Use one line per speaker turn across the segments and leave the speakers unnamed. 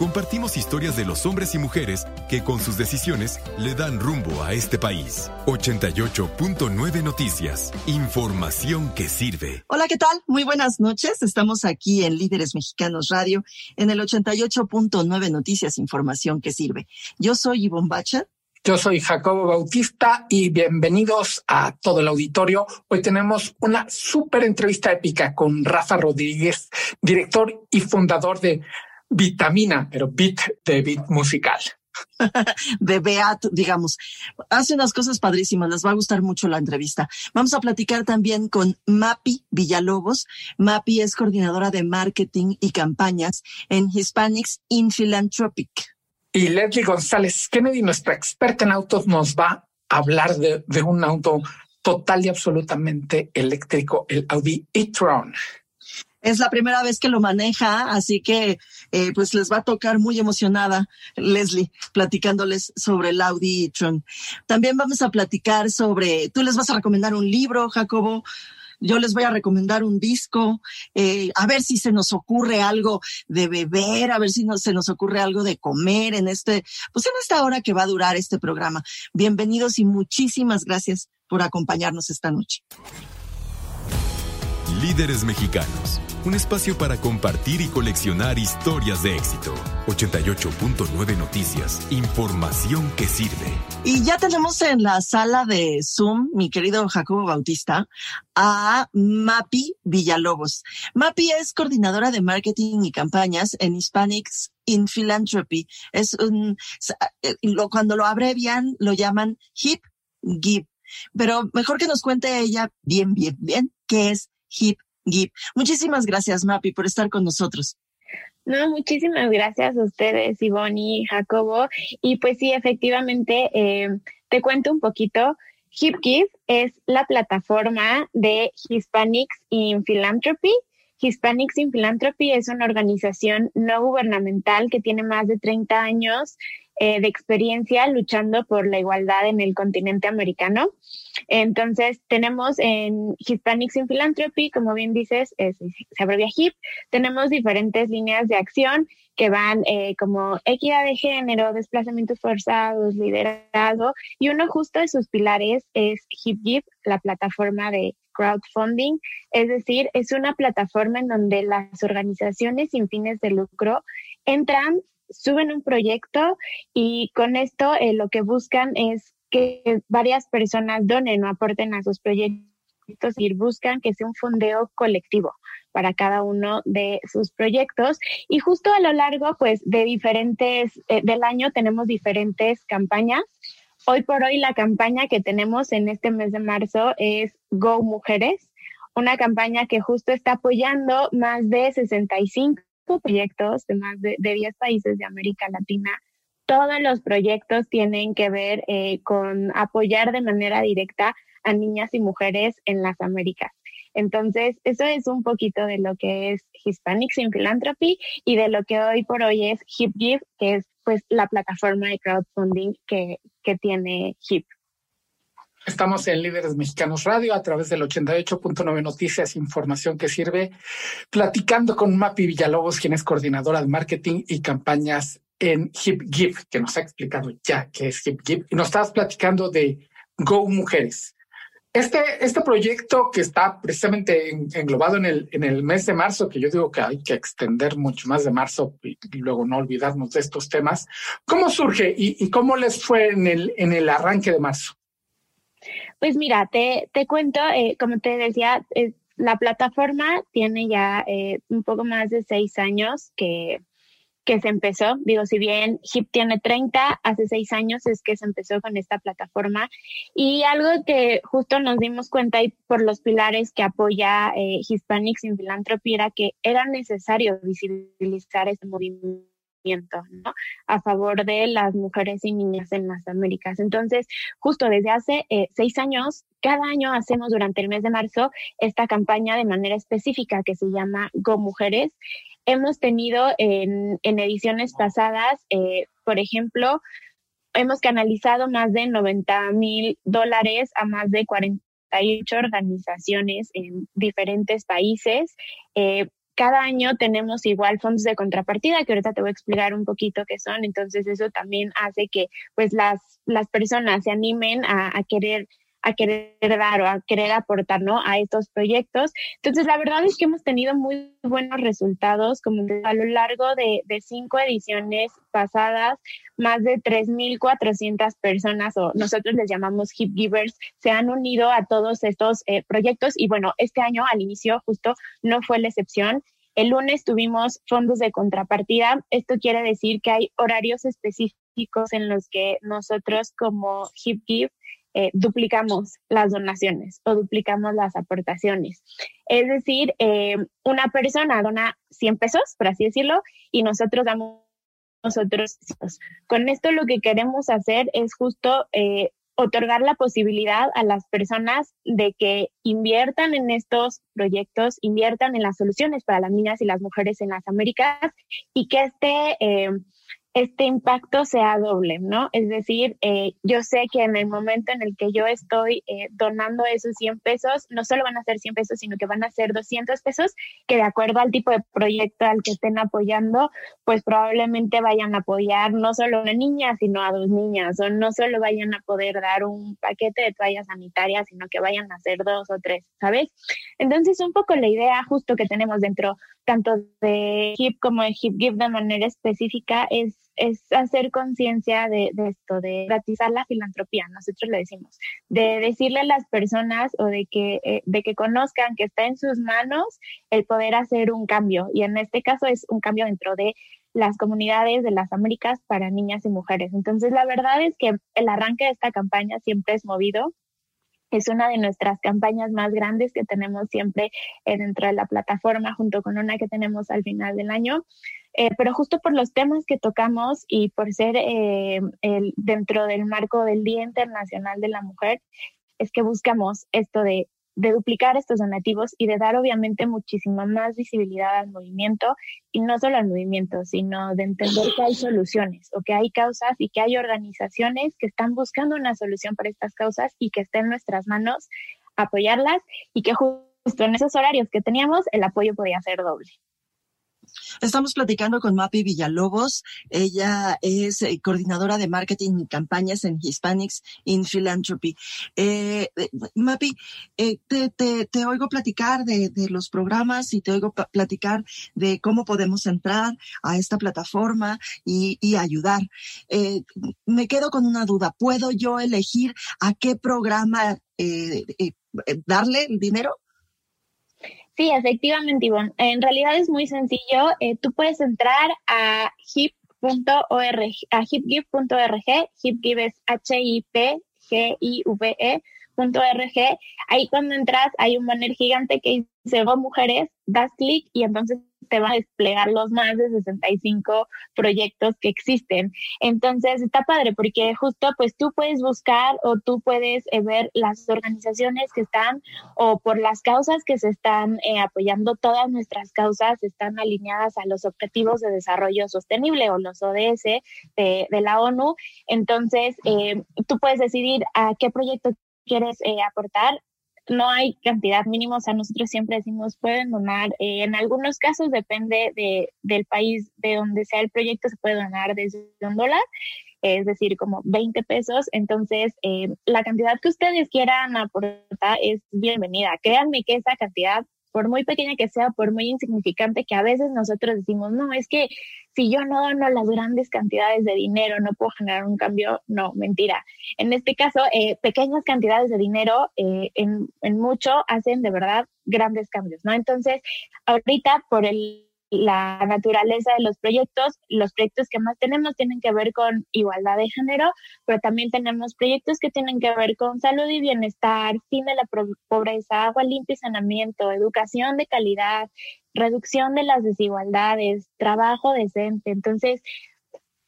Compartimos historias de los hombres y mujeres que con sus decisiones le dan rumbo a este país. 88.9 Noticias. Información que sirve.
Hola, ¿qué tal? Muy buenas noches. Estamos aquí en Líderes Mexicanos Radio en el 88.9 Noticias. Información que sirve. Yo soy Ivonne Bacha.
Yo soy Jacobo Bautista y bienvenidos a todo el auditorio. Hoy tenemos una súper entrevista épica con Rafa Rodríguez, director y fundador de vitamina, pero beat de beat musical.
de Beat, digamos. Hace unas cosas padrísimas, les va a gustar mucho la entrevista. Vamos a platicar también con Mapi Villalobos. Mapi es coordinadora de marketing y campañas en Hispanics in Philanthropic.
Y Leslie González Kennedy, nuestra experta en autos, nos va a hablar de, de un auto total y absolutamente eléctrico, el Audi e-tron.
Es la primera vez que lo maneja, así que eh, pues les va a tocar muy emocionada Leslie platicándoles sobre el Audi e-tron. También vamos a platicar sobre, tú les vas a recomendar un libro, Jacobo. Yo les voy a recomendar un disco, eh, a ver si se nos ocurre algo de beber, a ver si no, se nos ocurre algo de comer en este, pues en esta hora que va a durar este programa. Bienvenidos y muchísimas gracias por acompañarnos esta noche.
Líderes Mexicanos, un espacio para compartir y coleccionar historias de éxito. 88.9 Noticias, información que sirve.
Y ya tenemos en la sala de Zoom, mi querido Jacobo Bautista, a Mapi Villalobos. Mapi es coordinadora de marketing y campañas en Hispanics in Philanthropy. Es un, cuando lo abrevian, lo llaman HIP Give. Pero mejor que nos cuente ella bien, bien, bien, qué es Hip. Muchísimas gracias, Mapi, por estar con nosotros.
No, muchísimas gracias a ustedes, Ivonne y Jacobo. Y pues sí, efectivamente, eh, te cuento un poquito. HipGive es la plataforma de Hispanics in Philanthropy. Hispanics in Philanthropy es una organización no gubernamental que tiene más de 30 años eh, de experiencia luchando por la igualdad en el continente americano. Entonces, tenemos en Hispanics in Philanthropy, como bien dices, se abrevia HIP, tenemos diferentes líneas de acción que van eh, como equidad de género, desplazamientos forzados, liderazgo, y uno justo de sus pilares es HipGive, la plataforma de crowdfunding, es decir, es una plataforma en donde las organizaciones sin fines de lucro entran suben un proyecto y con esto eh, lo que buscan es que varias personas donen o aporten a sus proyectos y buscan que sea un fondeo colectivo para cada uno de sus proyectos. Y justo a lo largo pues de diferentes eh, del año tenemos diferentes campañas hoy por hoy la campaña que tenemos en este mes de marzo es Go Mujeres una campaña que justo está apoyando más de 65 proyectos de más de, 10 países de América Latina. Todos los proyectos tienen que ver eh, con apoyar de manera directa a niñas y mujeres en las Américas. Entonces, eso es un poquito de lo que es Hispanics in Philanthropy y de lo que hoy por hoy es HipGive, que es pues la plataforma de crowdfunding que, que tiene HIP.
Estamos en Líderes Mexicanos Radio a través del 88.9 Noticias, información que sirve, platicando con Mapi Villalobos, quien es coordinadora de marketing y campañas en HipGive, que nos ha explicado ya qué es HipGive. Y nos estabas platicando de Go Mujeres. Este, este proyecto que está precisamente englobado en el, en el mes de marzo, que yo digo que hay que extender mucho más de marzo y, luego no olvidarnos de estos temas, ¿cómo surge y, cómo les fue en el, en el arranque de marzo?
Pues mira, te, te cuento, eh, como te decía, la plataforma tiene ya eh, un poco más de seis años que, que se empezó. Digo, si bien HIP tiene 30, hace seis años es que se empezó con esta plataforma. Y algo que justo nos dimos cuenta y por los pilares que apoya eh, Hispanics in Philanthropy era que era necesario visibilizar este movimiento ¿no? a favor de las mujeres y niñas en las Américas. Entonces, justo desde hace eh, seis años, cada año hacemos durante el mes de marzo esta campaña de manera específica que se llama Go Mujeres. Hemos tenido en, ediciones pasadas, eh, por ejemplo, hemos canalizado más de 90 mil dólares a más de 48 organizaciones en diferentes países. Eh, cada año tenemos igual fondos de contrapartida, que ahorita te voy a explicar un poquito qué son. Entonces, eso también hace que pues las, las personas se animen a, querer a querer dar o a querer aportar ¿no? a estos proyectos. Entonces, la verdad es que hemos tenido muy buenos resultados, como a lo largo de, cinco ediciones pasadas, más de 3.400 personas, o nosotros les llamamos Hip Givers, se han unido a todos estos eh, proyectos y bueno, este año al inicio justo no fue la excepción. El lunes tuvimos fondos de contrapartida. Esto quiere decir que hay horarios específicos en los que nosotros como Hip Give eh, duplicamos las donaciones o duplicamos las aportaciones. Es decir, eh, una persona dona 100 pesos, por así decirlo, y nosotros damos nosotros. Con esto lo que queremos hacer es justo eh, otorgar la posibilidad a las personas de que inviertan en estos proyectos, inviertan en las soluciones para las niñas y las mujeres en las Américas y que este este impacto sea doble, ¿no? Es decir, eh, yo sé que en el momento en el que yo estoy eh, donando esos 100 pesos, no solo van a ser 100 pesos, sino que van a ser 200 pesos, que de acuerdo al tipo de proyecto al que estén apoyando, pues probablemente vayan a apoyar no solo a una niña, sino a dos niñas, o no solo vayan a poder dar un paquete de toallas sanitarias, sino que vayan a hacer dos o tres, ¿sabes? Entonces, un poco la idea justo que tenemos dentro tanto de HIP como de HIP Give de manera específica es es hacer conciencia de, esto, de gratizar la filantropía, nosotros le decimos, de decirle a las personas o de que, eh, de que conozcan que está en sus manos el poder hacer un cambio. Y en este caso es un cambio dentro de las comunidades de las Américas para niñas y mujeres. Entonces, la verdad es que el arranque de esta campaña siempre es movido es una de nuestras campañas más grandes que tenemos siempre eh, dentro de la plataforma, junto con una que tenemos al final del año. Eh, pero justo por los temas que tocamos y por ser eh, el, dentro del marco del Día Internacional de la Mujer, es que buscamos esto de, de duplicar estos donativos y de dar obviamente muchísima más visibilidad al movimiento y no solo al movimiento, sino de entender que hay soluciones o que hay causas y que hay organizaciones que están buscando una solución para estas causas y que está en nuestras manos apoyarlas y que justo en esos horarios que teníamos el apoyo podía ser doble.
Estamos platicando con Mapi Villalobos. Ella es eh, coordinadora de marketing y campañas en Hispanics in Philanthropy. Eh, eh Mapi, te, oigo platicar de, los programas y te oigo platicar de cómo podemos entrar a esta plataforma y ayudar. me quedo con una duda. ¿Puedo yo elegir a qué programa darle el dinero?
Sí, efectivamente, Ivonne. En realidad es muy sencillo. Eh, tú puedes entrar a hip.org, a hipgive.org. Hipgive es H-I-P-G-I-V-E. Ahí cuando entras hay un banner gigante que dice Go Mujeres, das clic y entonces te van a desplegar los más de 65 proyectos que existen. Entonces está padre porque justo pues tú puedes buscar o tú puedes eh, ver las organizaciones que están o por las causas que se están eh, apoyando, todas nuestras causas están alineadas a los Objetivos de Desarrollo Sostenible o los ODS de, la ONU. Entonces eh, tú puedes decidir a qué proyecto quieres aportar no hay cantidad mínima, o sea, nosotros siempre decimos pueden donar, eh, en algunos casos depende de, del país de donde sea el proyecto, se puede donar desde un dólar, es decir, como 20 pesos, entonces eh, la cantidad que ustedes quieran aportar es bienvenida. Créanme que esa cantidad por muy pequeña que sea, por muy insignificante que a veces nosotros decimos, no, es que si yo no dono las grandes cantidades de dinero, no puedo generar un cambio. No, mentira. En este caso, eh, pequeñas cantidades de dinero eh, en, en mucho hacen de verdad grandes cambios, ¿no? Entonces, ahorita por el la naturaleza de los proyectos. Los proyectos que más tenemos tienen que ver con igualdad de género, pero también tenemos proyectos que tienen que ver con salud y bienestar, fin de la pobreza, agua limpia y saneamiento, educación de calidad, reducción de las desigualdades, trabajo decente. Entonces,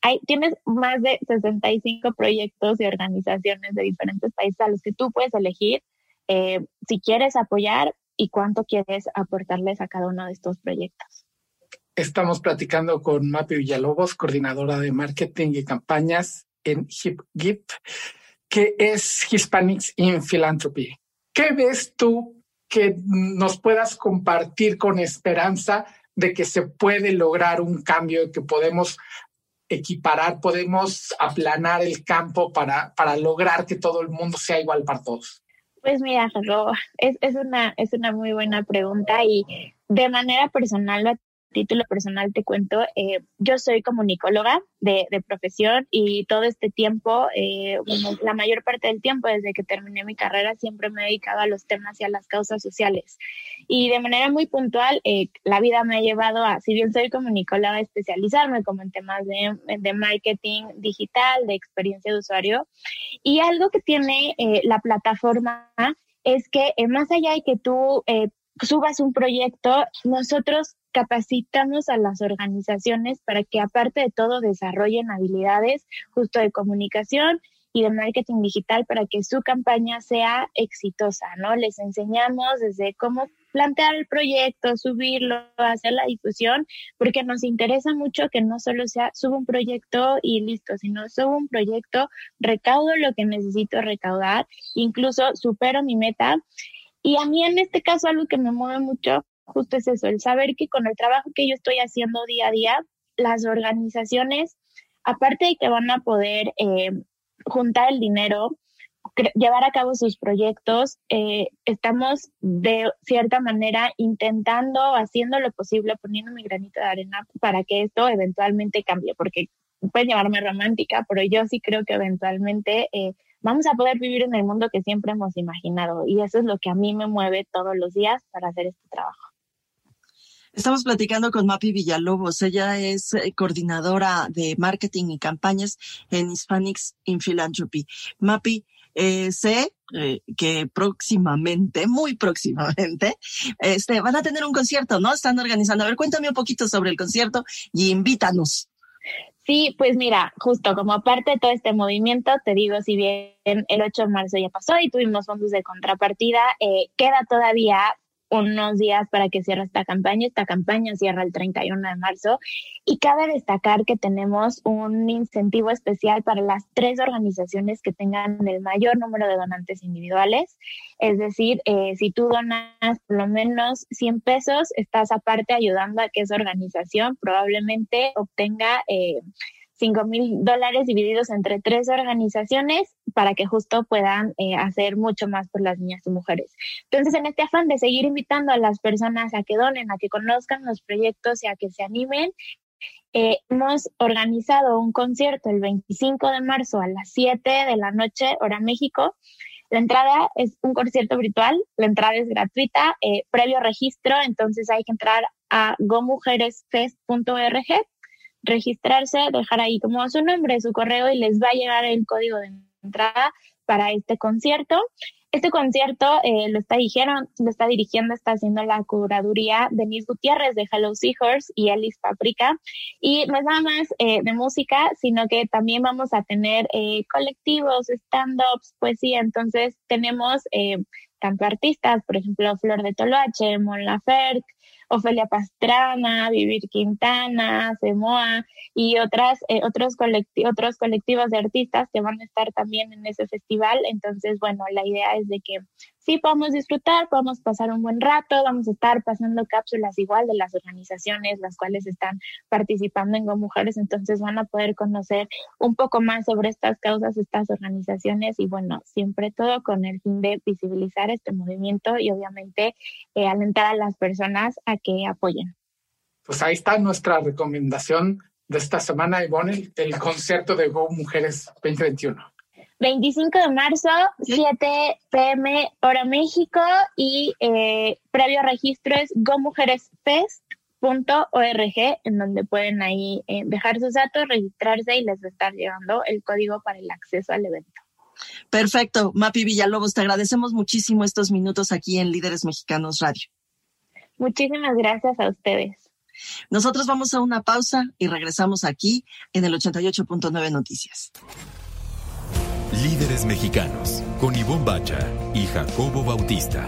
hay, tienes más de 65 proyectos y organizaciones de diferentes países a los que tú puedes elegir eh, si quieres apoyar y cuánto quieres aportarles a cada uno de estos proyectos.
Estamos platicando con Mapi Villalobos, coordinadora de marketing y campañas en HipGip, que es Hispanics in Philanthropy. ¿Qué ves tú que nos puedas compartir con esperanza de que se puede lograr un cambio, que podemos equiparar, podemos aplanar el campo para, para lograr que todo el mundo sea igual para todos?
Pues mira, es, es, una, es una muy buena pregunta y de manera personal título personal te cuento, eh, yo soy comunicóloga de, profesión y todo este tiempo, eh, la mayor parte del tiempo desde que terminé mi carrera, siempre me he dedicado a los temas y a las causas sociales. Y de manera muy puntual, eh, la vida me ha llevado a, si bien soy comunicóloga, a especializarme como en temas de, de marketing digital, de experiencia de usuario. Y algo que tiene la plataforma es que más allá de que tú subas un proyecto, nosotros capacitamos a las organizaciones para que aparte de todo desarrollen habilidades justo de comunicación y de marketing digital para que su campaña sea exitosa, ¿no? Les enseñamos desde cómo plantear el proyecto, subirlo, hacer la difusión, porque nos interesa mucho que no solo sea subo un proyecto y listo, sino subo un proyecto, recaudo lo que necesito recaudar, incluso supero mi meta. Y a mí en este caso algo que me mueve mucho justo es eso, el saber que con el trabajo que yo estoy haciendo día a día, las organizaciones, aparte de que van a poder eh, juntar el dinero, llevar a cabo sus proyectos, eh, estamos de cierta manera intentando, haciendo lo posible, poniendo mi granito de arena para que esto eventualmente cambie, porque puede llamarme romántica, pero yo sí creo que eventualmente eh, vamos a poder vivir en el mundo que siempre hemos imaginado y eso es lo que a mí me mueve todos los días para hacer este trabajo.
Estamos platicando con Mapi Villalobos. Ella es eh, coordinadora de marketing y campañas en Hispanics in Philanthropy. Mapi, eh, sé eh, que próximamente, muy próximamente, este, van a tener un concierto, ¿no? Están organizando. A ver, cuéntame un poquito sobre el concierto y invítanos.
Sí, pues mira, justo como parte de todo este movimiento, te digo, si bien el 8 de marzo ya pasó y tuvimos fondos de contrapartida, queda todavía unos días para que cierre esta campaña. Esta campaña cierra el 31 de marzo y cabe destacar que tenemos un incentivo especial para las tres organizaciones que tengan el mayor número de donantes individuales. Es decir, eh, si tú donas por lo menos 100 pesos, estás aparte ayudando a que esa organización probablemente obtenga... Eh, 5 mil dólares divididos entre tres organizaciones para que justo puedan eh, hacer mucho más por las niñas y mujeres. Entonces, en este afán de seguir invitando a las personas a que donen, a que conozcan los proyectos y a que se animen, eh, hemos organizado un concierto el 25 de marzo a las 7 de la noche, hora México. La entrada es un concierto virtual, la entrada es gratuita, eh, previo registro, entonces hay que entrar a gomujeresfest.org registrarse, dejar ahí como su nombre, su correo y les va a llegar el código de entrada para este concierto. Este concierto eh, lo, está dijeron, lo está dirigiendo, está haciendo la curaduría Denise Gutiérrez de Hello Seahorse y Alice Paprika. Y no es nada más eh, de música, sino que también vamos a tener eh, colectivos, stand-ups, poesía. Entonces tenemos tanto artistas, por ejemplo, Flor de Toloache, Mon Laferte, Ofelia Pastrana, Vivir Quintana, Semoa y otras, eh, otros, otros colectivos de artistas que van a estar también en ese festival. Entonces, bueno, la idea es de que sí podamos disfrutar, podamos pasar un buen rato, vamos a estar pasando cápsulas igual de las organizaciones las cuales están participando en Go Mujeres, entonces van a poder conocer un poco más sobre estas causas, estas organizaciones y bueno, siempre todo con el fin de visibilizar este movimiento y obviamente eh, alentar a las personas a que apoyen.
Pues ahí está nuestra recomendación de esta semana, Ivonne, el concierto de Go Mujeres 2021.
25 de marzo, 7 pm hora México y eh, previo registro es gomujeresfest.org en donde pueden ahí eh, dejar sus datos, registrarse y les va a estar llegando el código para el acceso al evento.
Perfecto. Mapi Villalobos, te agradecemos muchísimo estos minutos aquí en Líderes Mexicanos Radio.
Muchísimas gracias a ustedes.
Nosotros vamos a una pausa y regresamos aquí en el 88.9 Noticias.
Líderes Mexicanos, con Ivonne Bacha y Jacobo Bautista.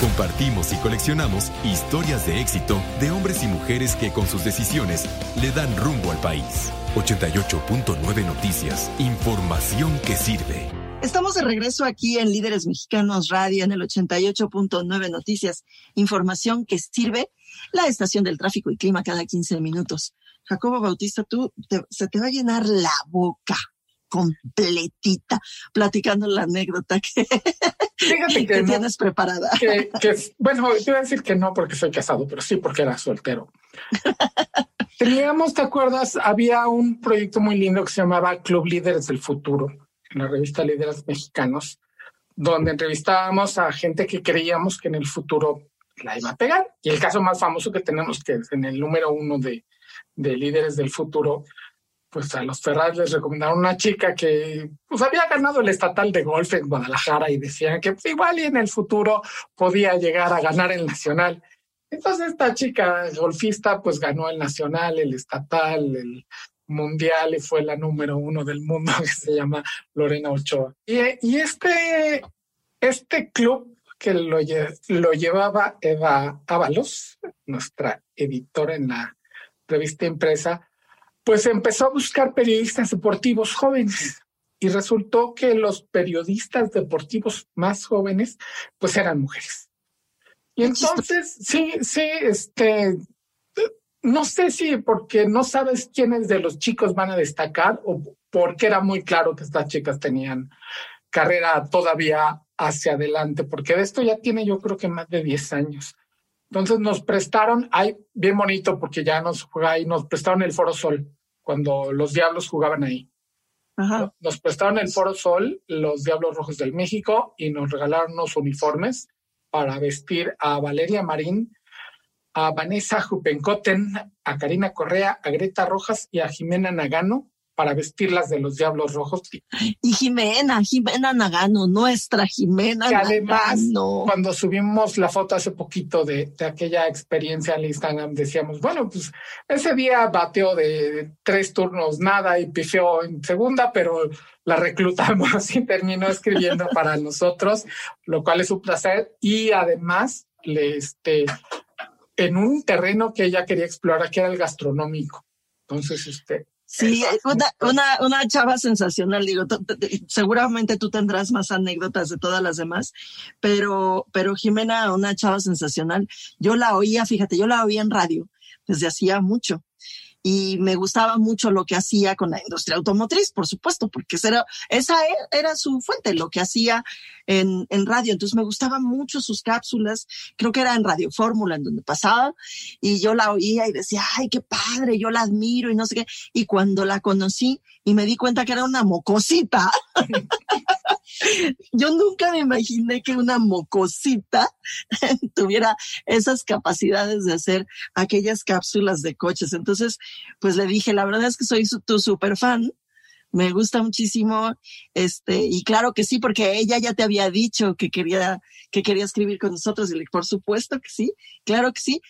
Compartimos y coleccionamos historias de éxito de hombres y mujeres que con sus decisiones le dan rumbo al país. 88.9 Noticias, información que sirve.
Estamos de regreso aquí en Líderes Mexicanos Radio en el 88.9 Noticias, información que sirve, la estación del tráfico y clima cada 15 minutos. Jacobo Bautista, tú se te va a llenar la boca completita, platicando la anécdota que, tienes preparada.
bueno, te iba a decir que no porque soy casado, pero sí porque era soltero. Teníamos, ¿te acuerdas? Había un proyecto muy lindo que se llamaba Club Líderes del Futuro, en la revista Líderes Mexicanos, donde entrevistábamos a gente que creíamos que en el futuro la iba a pegar. Y el caso más famoso que tenemos, que es en el número uno de, de Líderes del Futuro, pues a los Ferrari les recomendaron una chica que pues había ganado el estatal de golf en Guadalajara y decían que pues, igual y en el futuro podía llegar a ganar el nacional. Entonces esta chica golfista pues ganó el nacional, el estatal, el mundial y fue la número uno del mundo que se llama Lorena Ochoa. Y, este, este club que lo, lo llevaba Eva Ábalos, nuestra editora en la revista impresa, pues empezó a buscar periodistas deportivos jóvenes y resultó que los periodistas deportivos más jóvenes pues eran mujeres. Y entonces, sí, sí, este, no sé si porque no sabes quiénes de los chicos van a destacar o porque era muy claro que estas chicas tenían carrera todavía hacia adelante, porque de esto ya tiene yo creo que más de 10 años. Entonces nos prestaron, ay, bien bonito porque ya nos juega ahí, nos prestaron el Foro Sol cuando los Diablos jugaban ahí. Nos prestaron el Foro Sol, los Diablos Rojos del México, y nos regalaron unos uniformes para vestir a Valeria Marín, a Vanessa Jupencoten, a Karina Correa, a Greta Rojas y a Jimena Nagano para vestirlas de los Diablos Rojos.
Y Jimena, Jimena Nagano, nuestra Jimena
que además, Cuando subimos la foto hace poquito de, aquella experiencia en Instagram, decíamos, bueno, pues ese día bateó de tres turnos nada y pifeó en segunda, pero la reclutamos y terminó escribiendo para nosotros, lo cual es un placer. Y además, le, este, en un terreno que ella quería explorar, que era el gastronómico. Entonces, este,
Sí, una, una, una chava sensacional, digo, seguramente tú tendrás más anécdotas de todas las demás, pero, pero Jimena, una chava sensacional, yo la oía, fíjate, yo la oía en radio desde hacía mucho y me gustaba mucho lo que hacía con la industria automotriz, por supuesto, porque esa era, era su fuente, lo que hacía en, en, radio. Entonces me gustaban mucho sus cápsulas, creo que era en Radio Fórmula en donde pasaba, y yo la oía y decía, ay, qué padre, yo la admiro y no sé qué. Y cuando la conocí y me di cuenta que era una mocosita, yo nunca me imaginé que una mocosita tuviera esas capacidades de hacer aquellas cápsulas de coches. Entonces, pues le dije, la verdad es que soy tu super fan. Me gusta muchísimo, este, y claro que sí, porque ella ya te había dicho que quería, que quería escribir con nosotros, y por supuesto que sí, claro que sí,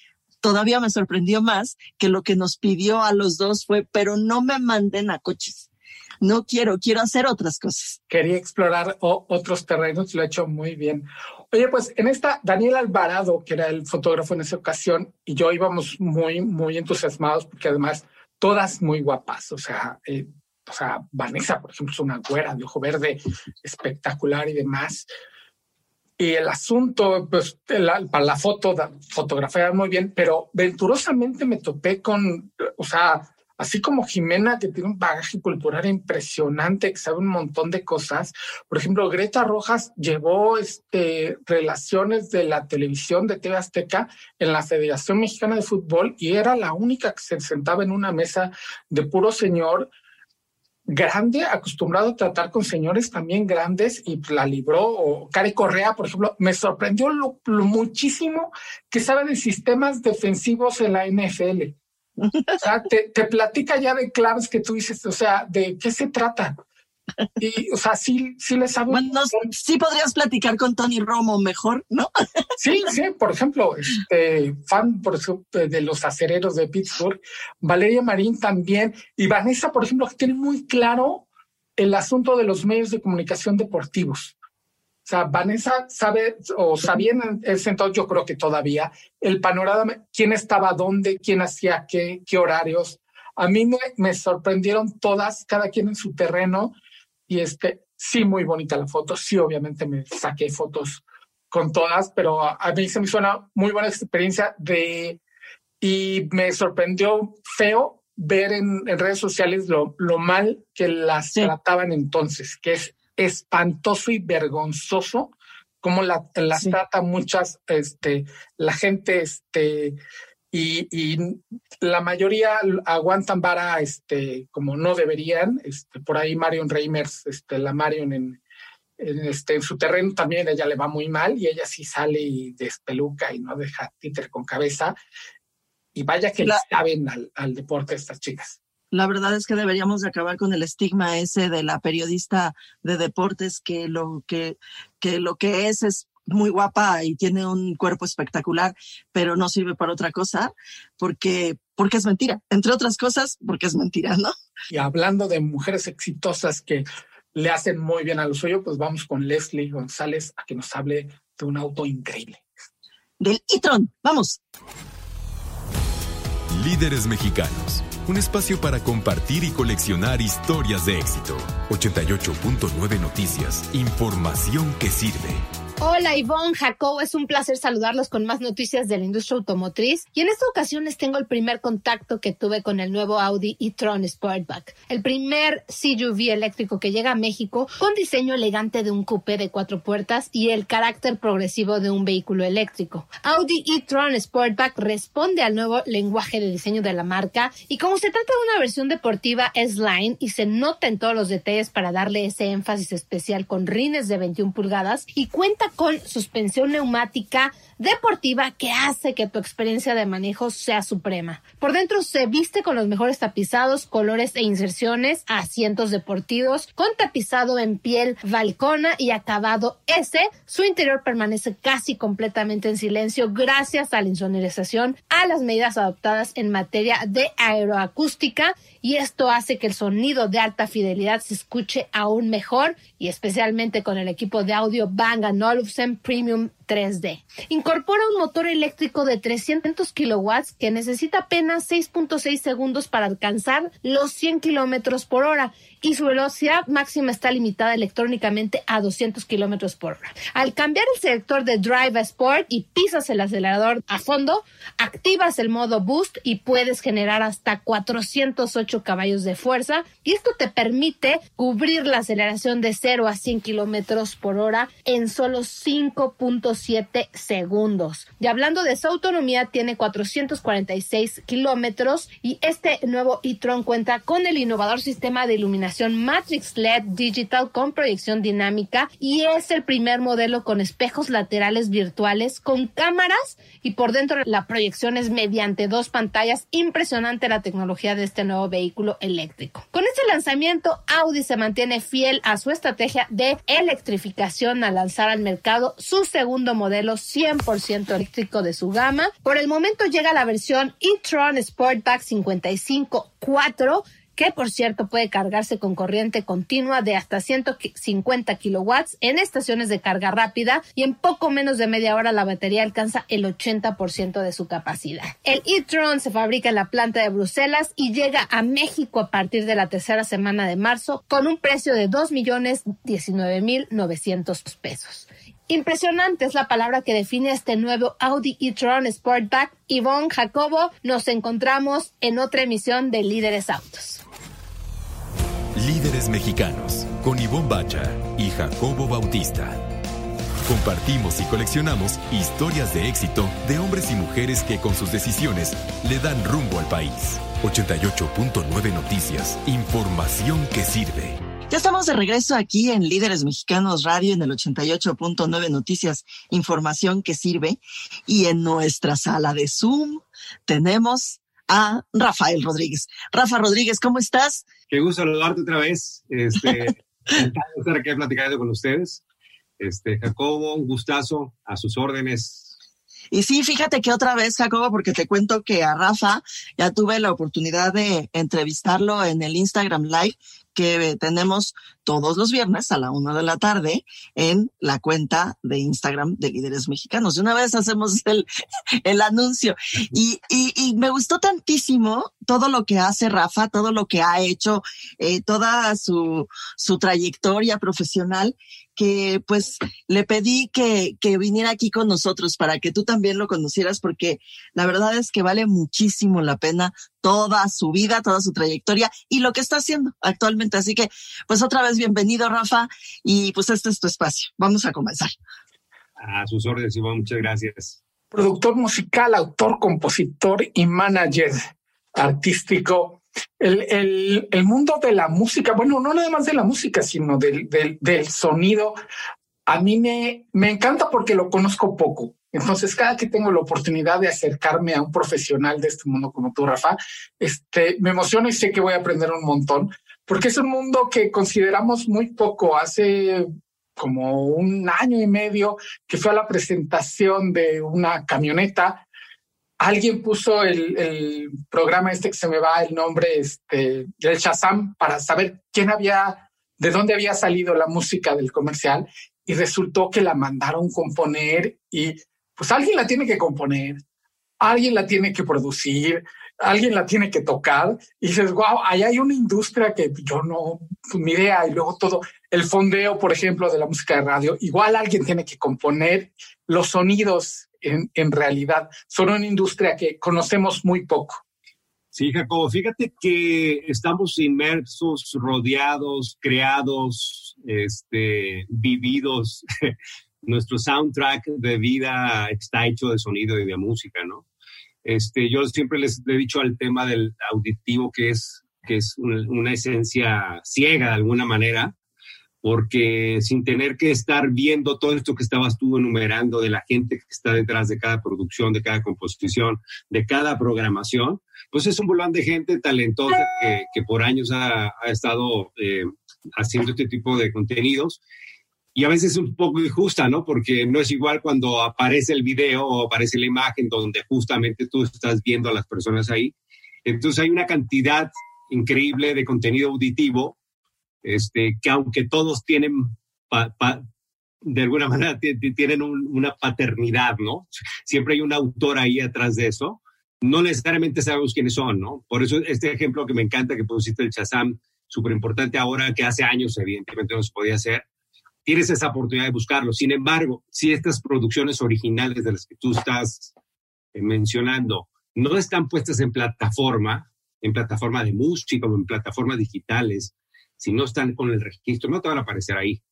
todavía me sorprendió más que lo que nos pidió a los dos fue, pero no me manden a coches no quiero, quiero hacer otras cosas.
Quería explorar otros terrenos, lo he hecho muy bien. Oye, pues en esta, Daniel Alvarado, que era el fotógrafo en esa ocasión, y yo íbamos muy, muy entusiasmados porque además todas muy guapas, o sea, eh, o sea, Vanessa, por ejemplo, es una güera de ojo verde espectacular y demás. Y el asunto, pues, para la foto, fotografía muy bien, pero venturosamente me topé con, o sea, así como Jimena, que tiene un bagaje cultural impresionante, que sabe un montón de cosas. Por ejemplo, Greta Rojas llevó este, relaciones de la televisión de TV Azteca en la Federación Mexicana de Fútbol y era la única que se sentaba en una mesa de puro señor grande, acostumbrado a tratar con señores también grandes y la libró. O Cari Correa, por ejemplo, me sorprendió lo, muchísimo que sabe de sistemas defensivos en la NFL. O sea, te, te, platica ya de claves que tú dices, o sea, de qué se trata. Y, o sea, sí, sí les hago.
Bueno, sí podrías platicar con Tony Romo mejor, ¿no?
Sí, sí, por ejemplo, este fan por de los acereros de Pittsburgh, Valeria Marín también, y Vanessa, por ejemplo, que tiene muy claro el asunto de los medios de comunicación deportivos. O sea, Vanessa sabe, o sabía en ese entonces, yo creo que todavía, el panorama, quién estaba dónde, quién hacía qué, qué horarios. A mí me, me sorprendieron todas, cada quien en su terreno, y este, sí, muy bonita la foto. Sí, obviamente me saqué fotos con todas, pero a mí se me suena muy buena experiencia de, y me sorprendió feo ver en, redes sociales lo, lo, mal que las trataban entonces, que es espantoso y vergonzoso cómo la, las trata muchas, este, la gente, este, y, la mayoría aguantan vara este, como no deberían. Este, por ahí Marion Reimers, este, la Marion en, este, en su terreno también ella le va muy mal y ella sí sale y despeluca y no deja títer con cabeza. Y vaya que saben al, al deporte estas chicas.
La verdad es que deberíamos de acabar con el estigma ese de la periodista de deportes que lo que, que lo que es es muy guapa y tiene un cuerpo espectacular, pero no sirve para otra cosa porque, porque es mentira. Entre otras cosas, porque es mentira, ¿no?
Y hablando de mujeres exitosas que le hacen muy bien a lo suyo, pues vamos con Leslie González a que nos hable de un auto increíble.
Del e-tron, vamos.
Líderes mexicanos. Un espacio para compartir y coleccionar historias de éxito. 88.9 Noticias. Información que sirve.
Hola Ivonne, Jacob, es un placer saludarlos con más noticias de la industria automotriz y en esta ocasión les tengo el primer contacto que tuve con el nuevo Audi e-tron Sportback, el primer CUV eléctrico que llega a México con diseño elegante de un coupé de cuatro puertas y el carácter progresivo de un vehículo eléctrico. Audi e-tron Sportback responde al nuevo lenguaje de diseño de la marca y como se trata de una versión deportiva S-Line y se nota en todos los detalles para darle ese énfasis especial con rines de 21 pulgadas y cuenta con suspensión neumática deportiva que hace que tu experiencia de manejo sea suprema. Por dentro se viste con los mejores tapizados, colores e inserciones, asientos deportivos, con tapizado en piel balcona y acabado S. Su interior permanece casi completamente en silencio gracias a la insonorización, a las medidas adoptadas en materia de aeroacústica y esto hace que el sonido de alta fidelidad se escuche aún mejor y especialmente con el equipo de audio Bang of Sem Premium 3D. Incorpora un motor eléctrico de 300 kilowatts que necesita apenas 6.6 segundos para alcanzar los 100 kilómetros por hora y su velocidad máxima está limitada electrónicamente a 200 kilómetros por hora. Al cambiar el selector de Drive Sport y pisas el acelerador a fondo, activas el modo Boost y puedes generar hasta 408 caballos de fuerza y esto te permite cubrir la aceleración de 0 a 100 kilómetros por hora en solo 5.7 segundos. Y hablando de su autonomía, tiene 446 kilómetros y este nuevo e-tron cuenta con el innovador sistema de iluminación Matrix LED Digital con proyección dinámica y es el primer modelo con espejos laterales virtuales con cámaras y por dentro la proyección es mediante dos pantallas. Impresionante la tecnología de este nuevo vehículo eléctrico. Con este lanzamiento, Audi se mantiene fiel a su estrategia de electrificación al lanzar al mercado su segundo modelo 100% eléctrico de su gama. Por el momento llega la versión e-tron Sportback 55 4 que por cierto puede cargarse con corriente continua de hasta 150 kilowatts en estaciones de carga rápida y en poco menos de media hora la batería alcanza el 80% de su capacidad. El e-tron se fabrica en la planta de Bruselas y llega a México a partir de la tercera semana de marzo con un precio de 2 millones 19 mil 900 pesos. Impresionante es la palabra que define este nuevo Audi e-tron Sportback. Yvonne Jacobo, nos encontramos en otra emisión de Líderes Autos.
Líderes Mexicanos, con Ivonne Bacha y Jacobo Bautista. Compartimos y coleccionamos historias de éxito de hombres y mujeres que con sus decisiones le dan rumbo al país. 88.9 Noticias, información que sirve.
Ya estamos de regreso aquí en Líderes Mexicanos Radio en el 88.9 Noticias, información que sirve. Y en nuestra sala de Zoom tenemos a Rafael Rodríguez. Rafa Rodríguez, ¿cómo estás?
Qué gusto saludarte otra vez. Este, estar aquí platicando con ustedes. Este, Jacobo, un gustazo, a sus órdenes.
Y sí, fíjate que otra vez, Jacobo, porque te cuento que a Rafa ya tuve la oportunidad de entrevistarlo en el Instagram Live que tenemos todos los viernes a la una de la tarde en la cuenta de Instagram de Líderes Mexicanos. De una vez hacemos el, el anuncio. Y, y, y, me gustó tantísimo todo lo que hace Rafa, todo lo que ha hecho, eh, toda su, su trayectoria profesional que pues le pedí que, que viniera aquí con nosotros para que tú también lo conocieras porque la verdad es que vale muchísimo la pena toda su vida, toda su trayectoria y lo que está haciendo actualmente. Así que pues otra vez bienvenido Rafa y pues este es tu espacio. Vamos a comenzar.
A sus órdenes, Iván, muchas gracias.
Productor musical, autor, compositor y manager artístico el, el, el, mundo de la música, bueno, no nada más de la música, sino del, del, sonido, a mí me, me encanta porque lo conozco poco. Entonces, cada que tengo la oportunidad de acercarme a un profesional de este mundo como tú, Rafa, este, me emociono y sé que voy a aprender un montón, porque es un mundo que consideramos muy poco. Hace como un año y medio que fue a la presentación de una camioneta alguien puso el, programa este que se me va el nombre, este, el Shazam, para saber quién había, de dónde había salido la música del comercial y resultó que la mandaron componer y pues alguien la tiene que componer, alguien la tiene que producir, alguien la tiene que tocar y dices, wow, ahí hay una industria que yo no, pues, ni idea y luego todo el fondeo, por ejemplo, de la música de radio, igual alguien tiene que componer los sonidos en, realidad son una industria que conocemos muy poco.
Sí, Jacobo, fíjate que estamos inmersos, rodeados, creados, este, vividos. Nuestro soundtrack de vida está hecho de sonido y de música, ¿no? Este, yo siempre les he dicho al tema del auditivo que es, que es una esencia ciega de alguna manera, porque sin tener que estar viendo todo esto que estabas tú enumerando de la gente que está detrás de cada producción, de cada composición, de cada programación, pues es un volán de gente talentosa que, por años ha, estado eh, haciendo este tipo de contenidos. Y a veces es un poco injusta, ¿no? Porque no es igual cuando aparece el video o aparece la imagen donde justamente tú estás viendo a las personas ahí. Entonces hay una cantidad increíble de contenido auditivo este, que aunque todos tienen, de alguna manera, tienen una paternidad, ¿no? Siempre hay un autor ahí atrás de eso. No necesariamente sabemos quiénes son, ¿no? Por eso este ejemplo que me encanta que pusiste el Chazam, súper importante ahora, que hace años evidentemente no se podía hacer, tienes esa oportunidad de buscarlo. Sin embargo, si estas producciones originales de las que tú estás eh, mencionando no están puestas en plataforma, en plataforma de música o en plataformas digitales, si no están con el registro, no te van a aparecer ahí.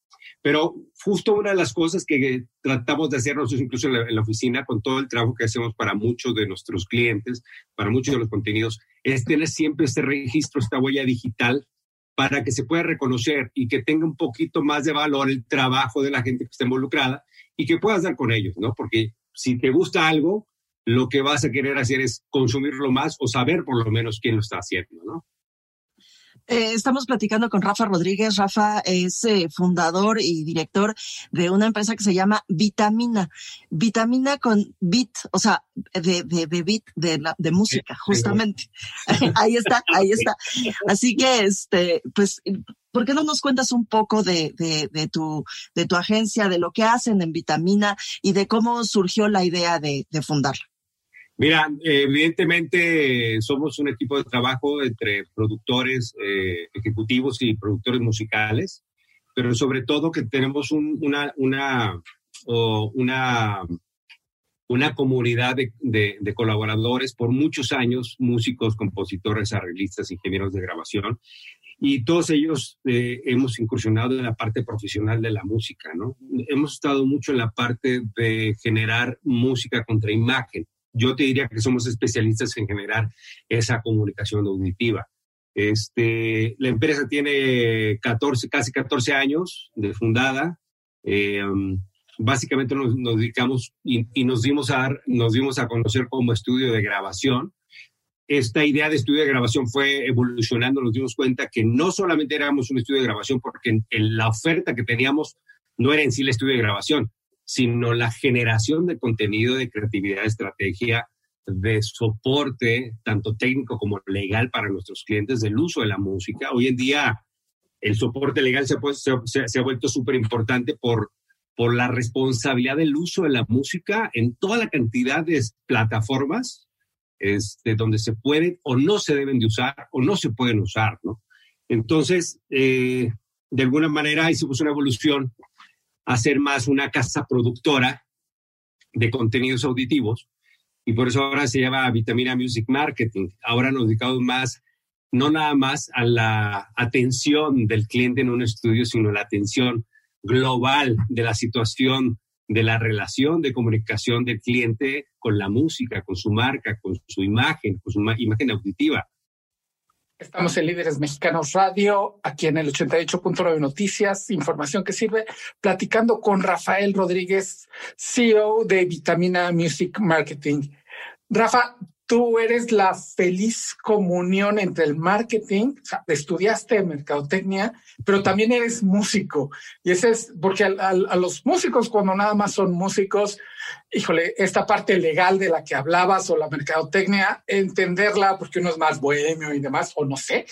Pero justo una de las cosas que tratamos de hacer nosotros incluso en la, oficina, con todo el trabajo que hacemos para muchos de nuestros clientes, para muchos de los contenidos, es tener siempre este registro, esta huella digital, para que se pueda reconocer y que tenga un poquito más de valor el trabajo de la gente que está involucrada y que puedas dar con ellos, ¿no? Porque si te gusta algo, lo que vas a querer hacer es consumirlo más o saber por lo menos quién lo está haciendo, ¿no?
Eh, estamos platicando con Rafa Rodríguez. Rafa es eh, fundador y director de una empresa que se llama Vitamina. Vitamina con bit, o sea, de, de, de beat, de, la, de música, justamente. ahí está, ahí está. Así que, este, pues, ¿por qué no nos cuentas un poco de, de, de, tu, de tu agencia, de lo que hacen en Vitamina y de cómo surgió la idea de, de fundarla?
Mira, evidentemente somos un equipo de trabajo entre productores eh, ejecutivos y productores musicales, pero sobre todo que tenemos un, una, una, una, una comunidad de, de, de, colaboradores por muchos años, músicos, compositores, arreglistas, ingenieros de grabación, y todos ellos eh, hemos incursionado en la parte profesional de la música, ¿no? Hemos estado mucho en la parte de generar música contra imagen yo te diría que somos especialistas en generar esa comunicación auditiva. Este, la empresa tiene 14, casi 14 años de fundada. Eh, básicamente nos, dedicamos y, nos, dimos a, nos dimos a conocer como estudio de grabación. Esta idea de estudio de grabación fue evolucionando, nos dimos cuenta que no solamente éramos un estudio de grabación, porque en la oferta que teníamos no era en sí el estudio de grabación, sino la generación de contenido, de creatividad, de estrategia, de soporte, tanto técnico como legal para nuestros clientes del uso de la música. Hoy en día el soporte legal se, se, se ha vuelto súper importante por, por la responsabilidad del uso de la música en toda la cantidad de plataformas este, donde se pueden o no se deben de usar o no se pueden usar, ¿no? Entonces, eh, de alguna manera hicimos una evolución a ser más una casa productora de contenidos auditivos y por eso ahora se llama Vitamina Music Marketing. Ahora nos dedicamos más, no nada más a la atención del cliente en un estudio, sino la atención global de la situación, de la relación de comunicación del cliente con la música, con su marca, con su imagen, con su imagen auditiva.
Estamos en Líderes Mexicanos Radio, aquí en el 88.9 Noticias, información que sirve, platicando con Rafael Rodríguez, CEO de Vitamina Music Marketing. Rafa, tú eres la feliz comunión entre el marketing, o sea, estudiaste mercadotecnia, pero también eres músico. Y ese es porque a, a, los músicos, cuando nada más son músicos, híjole, esta parte legal de la que hablabas o la mercadotecnia, entenderla porque uno es más bohemio y demás, o no sé.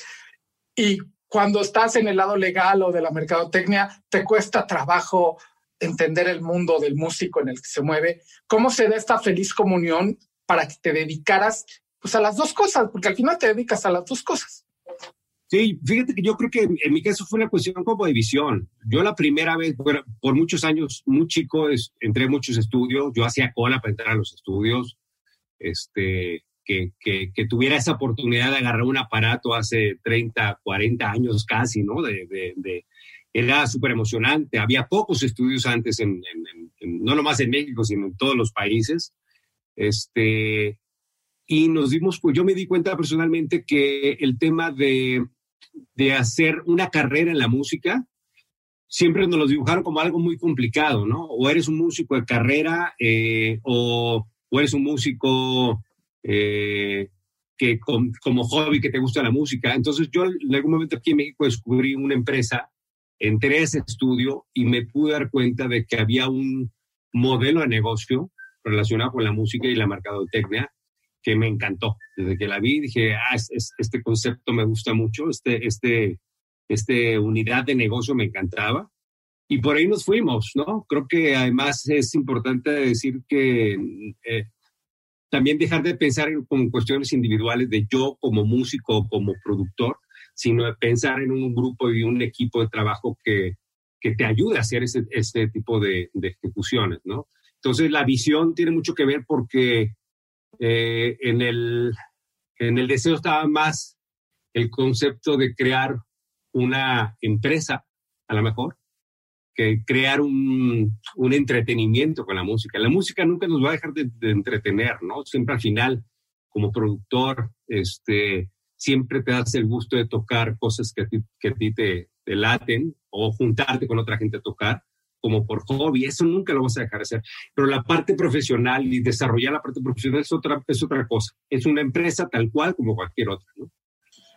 Y cuando estás en el lado legal o de la mercadotecnia, te cuesta trabajo entender el mundo del músico en el que se mueve. ¿Cómo se da esta feliz comunión para que te dedicaras pues a las dos cosas, porque al final te dedicas a las dos cosas.
Sí, fíjate que yo creo que en mi caso fue una cuestión como de visión. Yo la primera vez, por, muchos años, muy chico, es, entré en muchos estudios, yo hacía cola para entrar a los estudios, este, que, que, tuviera esa oportunidad de agarrar un aparato hace 30, 40 años casi, ¿no? De, era súper emocionante. Había pocos estudios antes, en, no nomás en México, sino en todos los países. Este, y nos dimos, pues yo me di cuenta personalmente que el tema de, de hacer una carrera en la música, siempre nos lo dibujaron como algo muy complicado, ¿no? O eres un músico de carrera eh, o, o, eres un músico eh, que como hobby que te gusta la música. Entonces yo en algún momento aquí en México descubrí una empresa, entré ese estudio y me pude dar cuenta de que había un modelo de negocio relacionado con la música y la mercadotecnia que me encantó. Desde que la vi dije, ah, es, es, este concepto me gusta mucho, este, este, este unidad de negocio me encantaba. Y por ahí nos fuimos, ¿no? Creo que además es importante decir que eh, también dejar de pensar en, con cuestiones individuales de yo como músico, como productor, sino de pensar en un grupo y un equipo de trabajo que, que te ayude a hacer ese, este tipo de, de ejecuciones, ¿no? Entonces, la visión tiene mucho que ver porque eh, en, el, en el deseo estaba más el concepto de crear una empresa, a lo mejor, que crear un, un, entretenimiento con la música. La música nunca nos va a dejar de, entretener, ¿no? Siempre al final, como productor, este, siempre te das el gusto de tocar cosas que a ti, que a ti te, te laten o juntarte con otra gente a tocar como por hobby, eso nunca lo vas a dejar de hacer. Pero la parte profesional y desarrollar la parte profesional es otra, es otra cosa. Es una empresa tal cual como cualquier otra.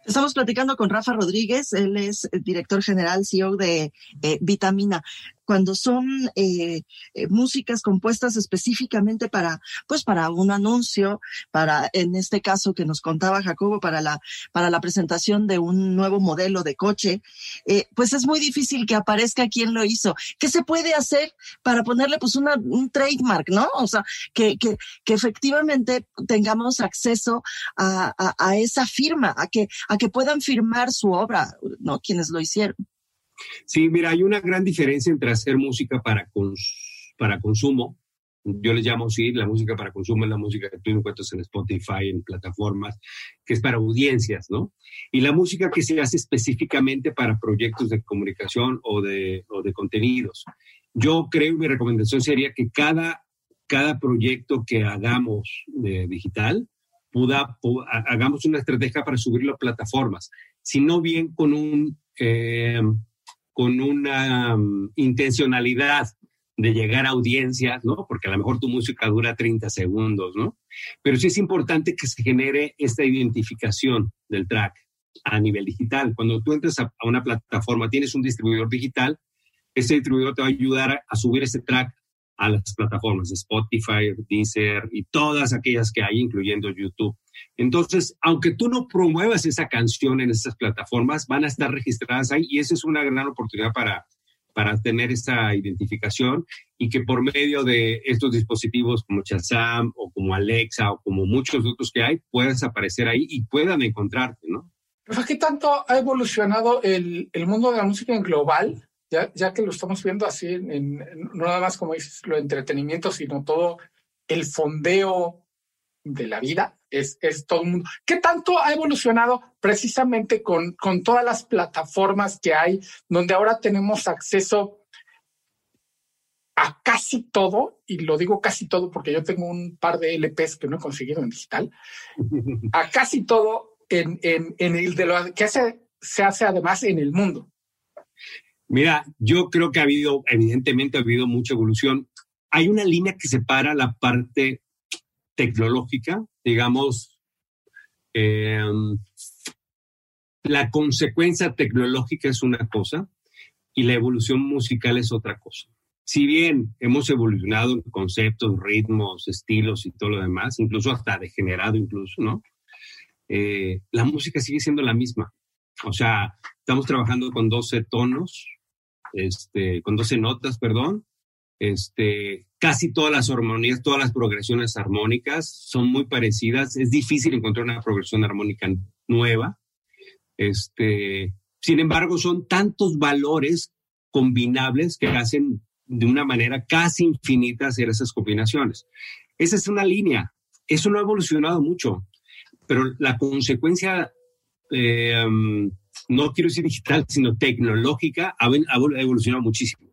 Estamos platicando con Rafa Rodríguez, él es director general, CEO de eh, Vitamina cuando son eh, eh, músicas compuestas específicamente para, pues para un anuncio, para, en este caso que nos contaba Jacobo, para la, para la presentación de un nuevo modelo de coche, eh, pues es muy difícil que aparezca quién lo hizo. ¿Qué se puede hacer para ponerle pues una, un trademark, no? O sea, que, que, que efectivamente tengamos acceso a, a, a esa firma, a que, a que puedan firmar su obra, ¿no? Quienes lo hicieron.
Sí, mira, hay una gran diferencia entre hacer música para, para consumo. Yo les llamo así, la música para consumo es la música que tú encuentras en Spotify, en plataformas, que es para audiencias, ¿no? Y la música que se hace específicamente para proyectos de comunicación o de, o de contenidos. Yo creo, mi recomendación sería que cada, cada proyecto que hagamos de digital, hagamos una estrategia para subirlo a plataformas, sino bien con un... Eh, con una mm, intencionalidad de llegar a audiencias, ¿no? Porque a lo mejor tu música dura 30 segundos, ¿no? Pero sí es importante que se genere esta identificación del track a nivel digital. Cuando tú entras a, una plataforma, tienes un distribuidor digital, ese distribuidor te va a ayudar a subir ese track a las plataformas Spotify, Deezer y todas aquellas que hay, incluyendo YouTube. Entonces, aunque tú no promuevas esa canción en esas plataformas, van a estar registradas ahí y esa es una gran oportunidad para, para tener esta identificación y que por medio de estos dispositivos como Shazam o como Alexa o como muchos otros que hay, puedas aparecer ahí y puedan encontrarte, ¿no?
¿qué tanto ha evolucionado el, el mundo de la música en global? Ya, ya que lo estamos viendo así, en, no nada más como dices, lo entretenimiento, sino todo el fondeo de la vida, es, es todo el mundo. ¿Qué tanto ha evolucionado precisamente con, con todas las plataformas que hay, donde ahora tenemos acceso a casi todo, y lo digo casi todo porque yo tengo un par de LPs que no he conseguido en digital, a casi todo en, en, en el de lo que hace, se hace además en el mundo.
Mira, yo creo que ha habido, evidentemente ha habido mucha evolución. Hay una línea que separa la parte tecnológica, digamos, em, la consecuencia tecnológica es una cosa y la evolución musical es otra cosa. Si bien hemos evolucionado en conceptos, ritmos, estilos y todo lo demás, incluso hasta degenerado incluso, ¿no? Eh, la música sigue siendo la misma. O sea, estamos trabajando con 12 tonos, este, con 12 notas, perdón, este, casi todas las armonías, todas las progresiones armónicas son muy parecidas. Es difícil encontrar una progresión armónica nueva. Este, sin embargo, son tantos valores combinables que hacen de una manera casi infinita hacer esas combinaciones. Esa es una línea. Eso no ha evolucionado mucho, pero la consecuencia, eh, no quiero decir digital, sino tecnológica, ha evolucionado muchísimo.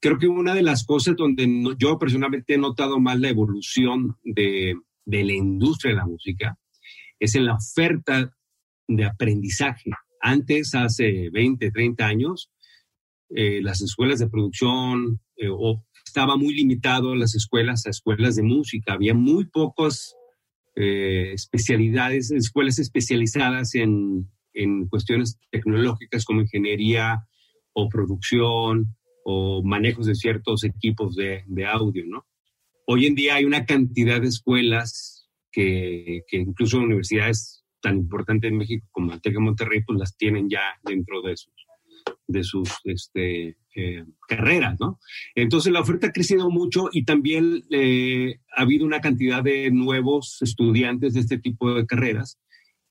Creo que una de las cosas donde yo personalmente he notado más la evolución de, la industria de la música es en la oferta de aprendizaje. Antes, hace 20, 30 años, eh, las escuelas de producción eh, o estaba muy limitado las escuelas a escuelas de música. Había muy pocas eh, especialidades, escuelas especializadas en, en cuestiones tecnológicas como ingeniería o producción o manejos de ciertos equipos de, audio, ¿no? Hoy en día hay una cantidad de escuelas que, que incluso universidades tan importantes en México como la de Monterrey, pues las tienen ya dentro de sus, de sus este, eh, carreras, ¿no? Entonces la oferta ha crecido mucho y también eh, ha habido una cantidad de nuevos estudiantes de este tipo de carreras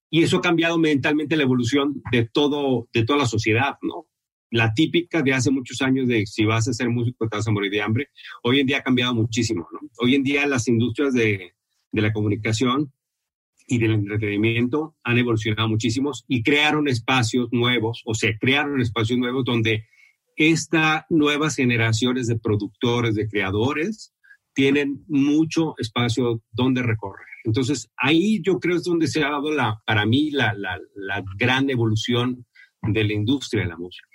y eso ha cambiado mentalmente la evolución de todo, de toda la sociedad, ¿no? la típica de hace muchos años de si vas a ser músico te vas a morir de hambre, hoy en día ha cambiado muchísimo. ¿no? Hoy en día las industrias de, la comunicación y del entretenimiento han evolucionado muchísimo y crearon espacios nuevos, o se crearon espacios nuevos donde estas nuevas generaciones de productores, de creadores, tienen mucho espacio donde recorrer. Entonces, ahí yo creo es donde se ha dado la, para mí la, la, la gran evolución de la industria de la música.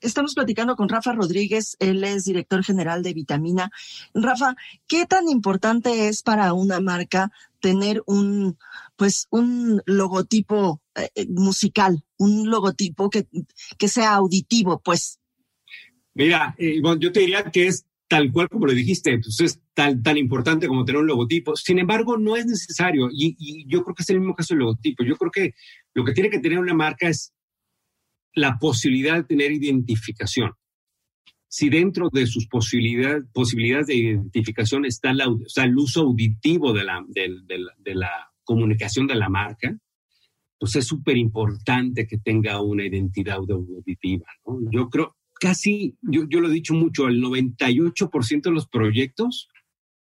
Estamos platicando con Rafa Rodríguez, él es director general de Vitamina. Rafa, ¿qué tan importante es para una marca tener un, pues un logotipo eh, musical, un logotipo que, que sea auditivo, pues.
Mira, yo te diría que es tal cual como lo dijiste, pues es tan, tan importante como tener un logotipo. Sin embargo, no es necesario y, yo creo que es el mismo caso del logotipo. Yo creo que lo que tiene que tener una marca es la posibilidad de tener identificación. Si dentro de sus posibilidades, posibilidades de identificación está el uso auditivo de la, comunicación de la marca, pues es súper importante que tenga una identidad auditiva. Yo creo, casi, yo, lo he dicho mucho, el 98% de los proyectos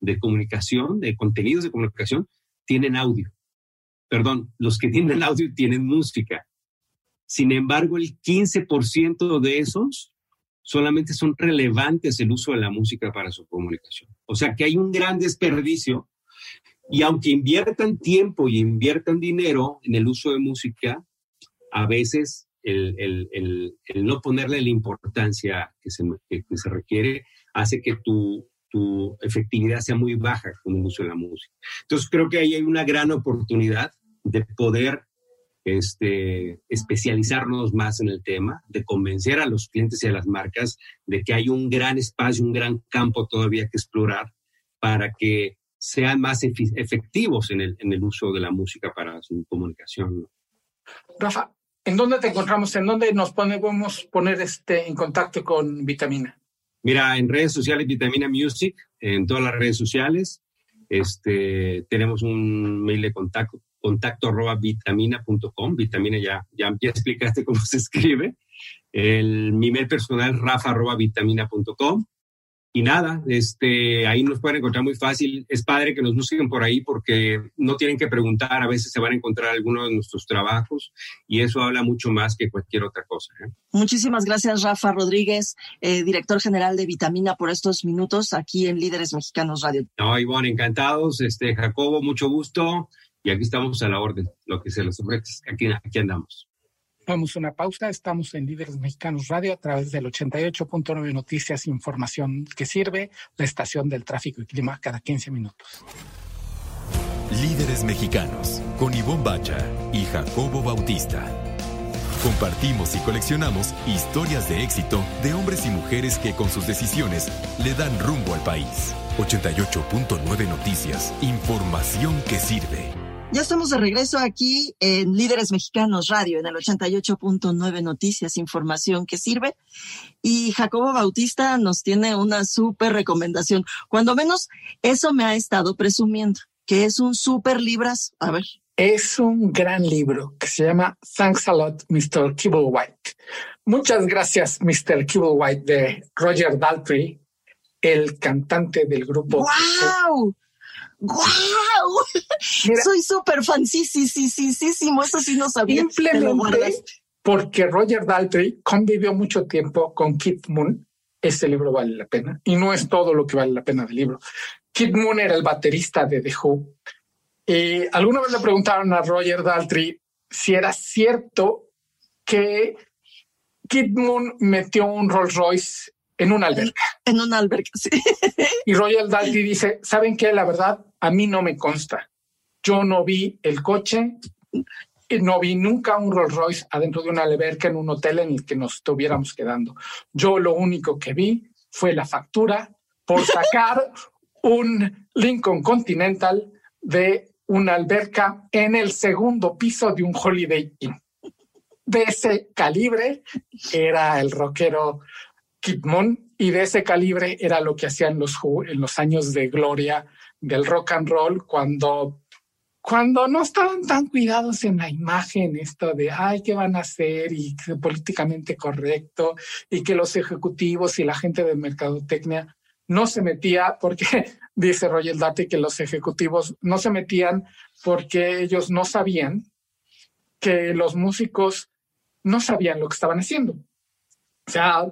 de comunicación, de contenidos de comunicación, tienen audio. Perdón, los que tienen audio tienen música. Sin embargo, el 15% de esos solamente son relevantes el uso de la música para su comunicación. O sea que hay un gran desperdicio y aunque inviertan tiempo y inviertan dinero en el uso de música, a veces el, no ponerle la importancia que se, requiere hace que tu, tu efectividad sea muy baja con el uso de la música. Entonces creo que ahí hay una gran oportunidad de poder este, especializarnos más en el tema, de convencer a los clientes y a las marcas de que hay un gran espacio, un gran campo todavía que explorar para que sean más efectivos en el, en el uso de la música para su comunicación.
Rafa, ¿en dónde te encontramos? ¿En dónde nos podemos poner este, en contacto con Vitamina?
Mira, en redes sociales Vitamina Music, en todas las redes sociales. Este, tenemos un mail de contacto, contacto arroba vitamina.com. Vitamina ya, ya, ya explicaste cómo se escribe. El, mi mail personal rafa arroba vitamina.com y nada, este, ahí nos pueden encontrar muy fácil. Es padre que nos busquen por ahí porque no tienen que preguntar, a veces se van a encontrar algunos de nuestros trabajos y eso habla mucho más que cualquier otra cosa. ¿eh?
Muchísimas gracias, Rafa Rodríguez, eh, director general de Vitamina, por estos minutos aquí en Líderes Mexicanos Radio.
No, Ivonne, encantados. Este, Jacobo, mucho gusto y aquí estamos a la orden, lo que se les ofrece. Aquí, aquí andamos.
Vamos a una pausa. Estamos en Líderes Mexicanos Radio a través del 88.9 Noticias, información que sirve, la estación del tráfico y clima cada 15 minutos.
Líderes Mexicanos con Ivonne Bacha y Jacobo Bautista. Compartimos y coleccionamos historias de éxito de hombres y mujeres que con sus decisiones le dan rumbo al país. 88.9 Noticias, información que sirve.
Ya estamos de regreso aquí en Líderes Mexicanos Radio, en el 88.9 Noticias, información que sirve. Y Jacobo Bautista nos tiene una súper recomendación. Cuando menos eso me ha estado presumiendo, que es un súper libras. A ver.
Es un gran libro que se llama Thanks a lot, Mr. White. Muchas gracias, Mr. White, de Roger Daltrey, el cantante del grupo.
¡Wow! ¡Guau! Soy súper fan, sí, sí, sí, sí, sí, sí, eso sí no sabía.
Simplemente porque Roger Daltrey convivió mucho tiempo con Kid Moon, este libro vale la pena, y no es todo lo que vale la pena del libro. Kid Moon era el baterista de The Who, y alguna vez le preguntaron a Roger Daltrey si era cierto que Kid Moon metió un Rolls Royce en una alberca.
En una alberca, sí.
Y Roger Daltrey dice, ¿saben qué? La verdad, a mí no me consta. Yo no vi el coche, no vi nunca un Rolls Royce adentro de una alberca en un hotel en el que nos estuviéramos quedando. Yo lo único que vi fue la factura por sacar un Lincoln Continental de una alberca en el segundo piso de un Holiday Inn. De ese calibre era el rockero Kid Moon y de ese calibre era lo que hacían los en los años de gloria del rock and roll cuando, cuando no estaban tan cuidados en la imagen, esto de, ay, ¿qué van a hacer? Y políticamente correcto, y que los ejecutivos y la gente de mercadotecnia no se metía porque, dice Roger Date, que los ejecutivos no se metían porque ellos no sabían que los músicos no sabían lo que estaban haciendo. O sea,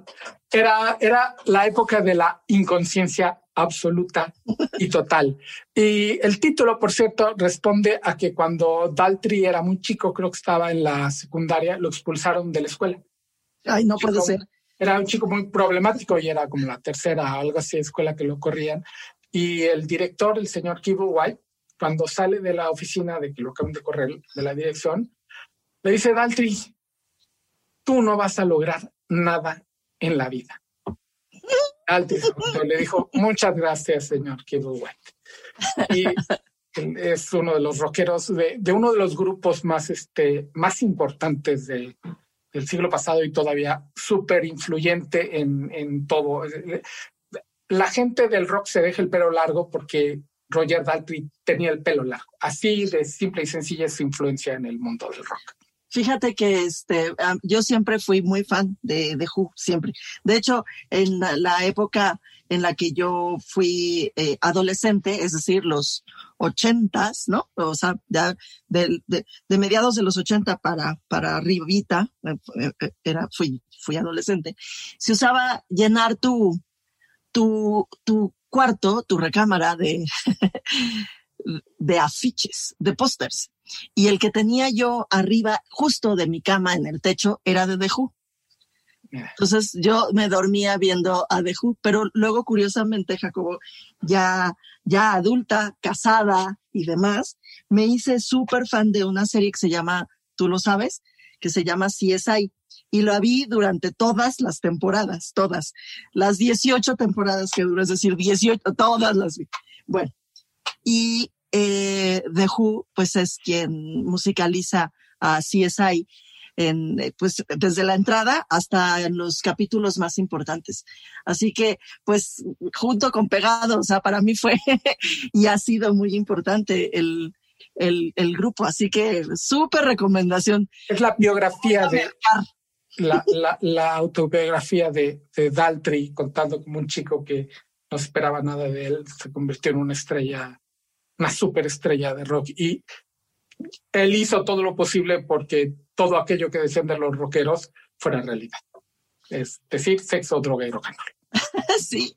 era, era la época de la inconsciencia absoluta y total. Y el título, por cierto, responde a que cuando Daltri era muy chico, creo que estaba en la secundaria, lo expulsaron de la escuela.
Ay, no puede ser.
Era un chico muy problemático y era como la tercera, algo así, escuela que lo corrían. Y el director, el señor Kibo White, cuando sale de la oficina de que lo acaban de correr de la dirección, le dice Daltri, tú no vas a lograr nada en la vida. Le dijo, muchas gracias, señor Kibblewhite. Y es uno de los rockeros de, uno de los grupos más, este, más importantes del siglo pasado y todavía súper influyente en, en todo. La gente del rock se deja el pelo largo porque Roger Daltrey tenía el pelo largo. Así de simple y sencilla es su influencia en el mundo del rock.
Fíjate que este, yo siempre fui muy fan de, de Who, siempre. De hecho, en la, época en la que yo fui eh, adolescente, es decir, los ochentas, ¿no? O sea, ya de, de, mediados de los ochenta para, para arribita, eh, eh, era, fui, fui adolescente, se usaba llenar tu, tu, tu cuarto, tu recámara de, de afiches, de pósters. Y el que tenía yo arriba, justo de mi cama en el techo, era de The Entonces yo me dormía viendo a The pero luego curiosamente, Jacobo, ya, ya adulta, casada y demás, me hice súper fan de una serie que se llama, tú lo sabes, que se llama CSI. Y lo vi durante todas las temporadas, todas. Las 18 temporadas que duró, es decir, 18, todas las vi. Bueno, y eh, The Who, pues es quien musicaliza a CSI en, eh, pues desde la entrada hasta en los capítulos más importantes. Así que, pues, junto con Pegado, o sea, para mí fue y ha sido muy importante el, el, el grupo. Así que, súper recomendación.
Es la biografía de, la, la, la, autobiografía de, de Daltrey contando como un chico que no esperaba nada de él, se convirtió en una estrella una superestrella de rock y él hizo todo lo posible porque todo aquello que decían de los rockeros fuera realidad. Es decir, sexo, droga y rock and roll.
sí,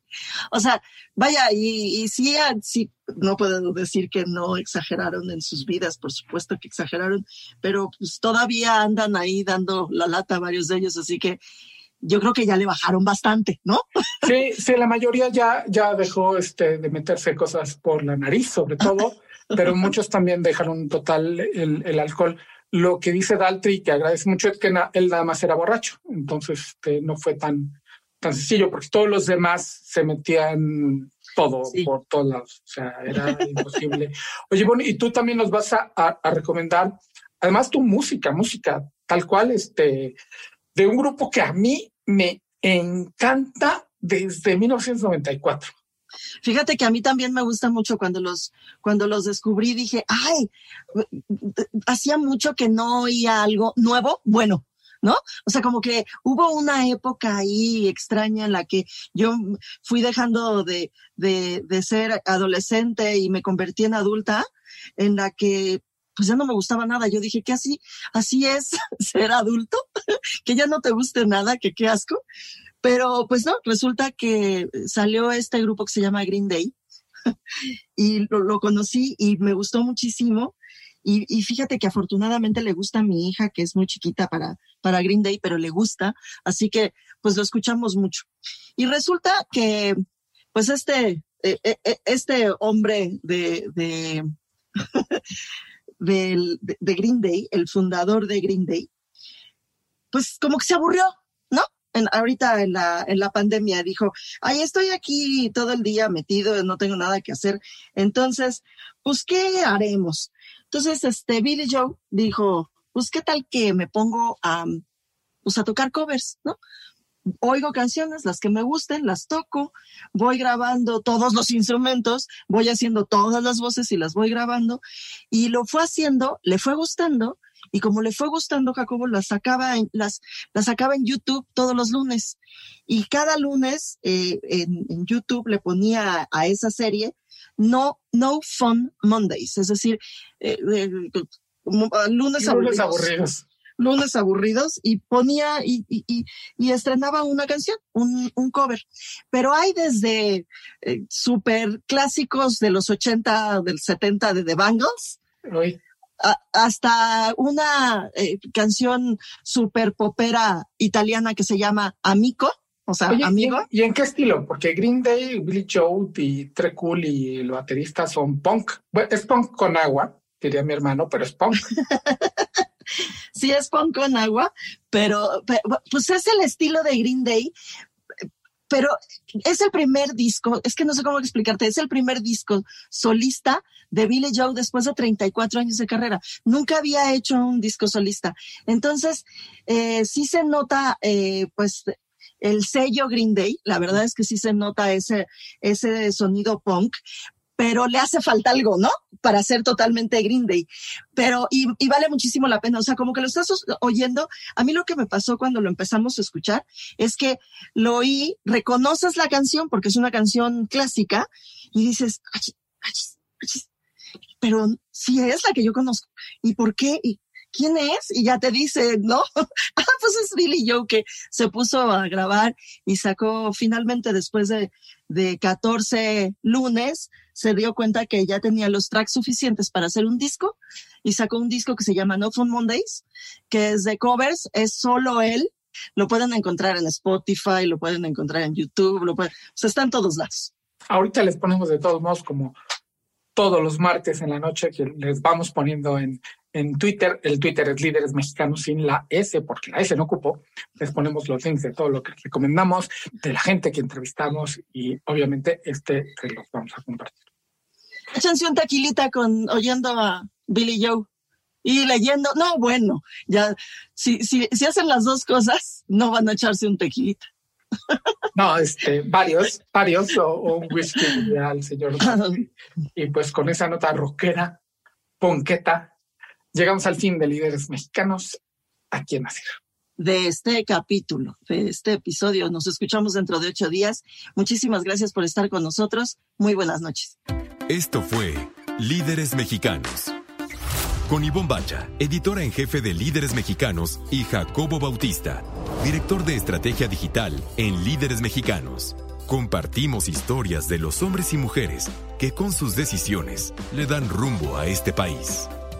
o sea, vaya, y, y sí, sí, no puedo decir que no exageraron en sus vidas, por supuesto que exageraron, pero pues todavía andan ahí dando la lata varios de ellos, así que yo creo que ya le bajaron bastante, ¿no?
Sí, sí, la mayoría ya, ya dejó este, de meterse cosas por la nariz, sobre todo, pero muchos también dejaron total el, el alcohol. Lo que dice Daltri, que agradece mucho, es que él nada más era borracho, entonces este, no fue tan, tan sencillo, porque todos los demás se metían todo por todos lados, o sea, era imposible. Oye, bueno, y tú también nos vas a, a, a recomendar, además tu música, música tal cual, este, de un grupo que a mí me encanta desde 1994.
Fíjate que a mí también me gusta mucho cuando los, cuando los descubrí, dije, ay, hacía mucho que no oía algo nuevo, bueno, ¿no? O sea, como que hubo una época ahí extraña en la que yo fui dejando de, de, de ser adolescente y me convertí en adulta, en la que pues ya no me gustaba nada. Yo dije que así, así es ser adulto, que ya no te guste nada, que qué asco. Pero pues no, resulta que salió este grupo que se llama Green Day y lo, conocí y me gustó muchísimo. Y, fíjate que afortunadamente le gusta a mi hija, que es muy chiquita para, para Green Day, pero le gusta. Así que pues lo escuchamos mucho. Y resulta que pues este, e, e, e, este hombre de de, Green Day, el fundador de Green Day, pues como que se aburrió, ¿no? En, ahorita en la, en la pandemia dijo, ay, estoy aquí todo el día metido, no tengo nada que hacer. Entonces, pues, ¿qué haremos? Entonces, este, Billy Joe dijo, pues, ¿qué tal que me pongo a, pues, a tocar covers, ¿no? Oigo canciones, las que me gusten, las toco, voy grabando todos los instrumentos, voy haciendo todas las voces y las voy grabando. Y lo fue haciendo, le fue gustando, y como le fue gustando, Jacobo las sacaba en, las, las sacaba en YouTube todos los lunes. Y cada lunes eh, en, YouTube le ponía a, esa serie No, no Fun Mondays, es decir, eh, lunes, aburridos lunes aburridos y ponía y, y, estrenaba una canción, un, un, cover. Pero hay desde eh, super clásicos de los 80, del 70 de The Bangles. hasta una eh, canción super popera italiana que se llama Amico, O sea, amigo.
¿y en, qué estilo? Porque Green Day, Billy Joe y Tre Cool y el baterista son punk. es punk con agua, diría mi hermano, pero es punk.
sí, es punk con agua, pero, pues es el estilo de Green Day, pero es el primer disco, es que no sé cómo explicarte, es el primer disco solista de Billy Joe después de 34 años de carrera. Nunca había hecho un disco solista. Entonces, eh, sí se nota, eh, pues, el sello Green Day, la verdad es que sí se nota ese, ese sonido punk, pero le hace falta algo, ¿no? Para ser totalmente Green Day. Pero, y, vale muchísimo la pena. O sea, como que lo estás oyendo. A mí lo que me pasó cuando lo empezamos a escuchar es que lo oí, reconoces la canción porque es una canción clásica y dices, pero sí es la que yo conozco. ¿Y por qué? ¿Y quién es? Y ya te dice, ¿no? ah, pues es Billy Joe que se puso a grabar y sacó finalmente después de, de 14 lunes, se dio cuenta que ya tenía los tracks suficientes para hacer un disco y sacó un disco que se llama No Fun Mondays, que es de covers, es solo él. Lo pueden encontrar en Spotify, lo pueden encontrar en YouTube, lo pueden, o sea, está en todos lados.
Ahorita les ponemos de todos modos como todos los martes en la noche que les vamos poniendo en, en Twitter. El Twitter es Líderes Mexicanos sin la S, porque la S no ocupó. Les ponemos los links de todo lo que recomendamos, de la gente que entrevistamos y obviamente este que los vamos a compartir.
Échense un taquilita con oyendo a Billy Joe y leyendo. No, bueno, ya si, si, si hacen las dos cosas, no van a echarse un tequilita.
No, este, varios, varios, o, un whisky al señor. Y pues con esa nota rockera, ponqueta, llegamos al fin de Líderes Mexicanos aquí en Asir.
De este capítulo, de este episodio. Nos escuchamos dentro de ocho días. Muchísimas gracias por estar con nosotros. Muy buenas noches.
Esto fue Líderes Mexicanos. Con Ivonne Bacha, editora en jefe de Líderes Mexicanos, y Jacobo Bautista, director de estrategia digital en Líderes Mexicanos. Compartimos historias de los hombres y mujeres que con sus decisiones le dan rumbo a este país.